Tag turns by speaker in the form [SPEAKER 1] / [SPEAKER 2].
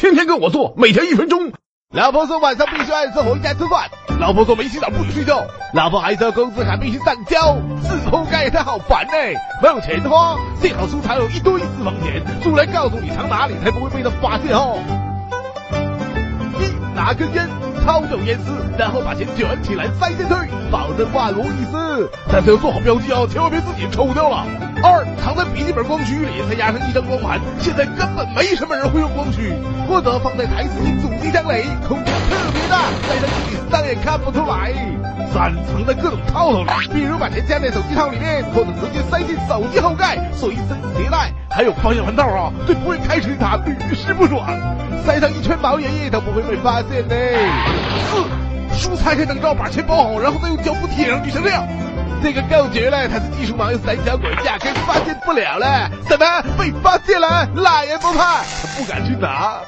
[SPEAKER 1] 天天跟我做，每天一分钟。
[SPEAKER 2] 老婆说晚上必须按时回家吃饭，老婆说没洗澡不许睡觉，老婆还说工资卡必须上交，是铺盖他好烦呢、没有钱花，幸好书藏有一堆私房钱，出来告诉你藏哪里，才不会被他发现哦。一拿根烟，超有烟丝，然后把钱卷起来塞进去，万无一失。但是要做好标记哦，千万别自己抽掉了。二，藏在笔记本光驱里，再压上一张光盘，现在根本没什么人会用光驱，或者放在台式机主机箱里，空间特别大，塞上去你当然看不出来。三，藏在各种套套里，比如把钱夹在手机套里面，或者直接塞进手机后盖，随身携带。还有方向盘套啊，对不会开水塔屡试不爽，塞上一圈毛爷爷都不会被发现的。四，书拆开灯罩，把钱包好，然后再用胶布贴上就像这样。这个更绝了，他是技术盲，胆小鬼压根发现不了嘞。怎么被发现了？那也不怕，不敢去拿。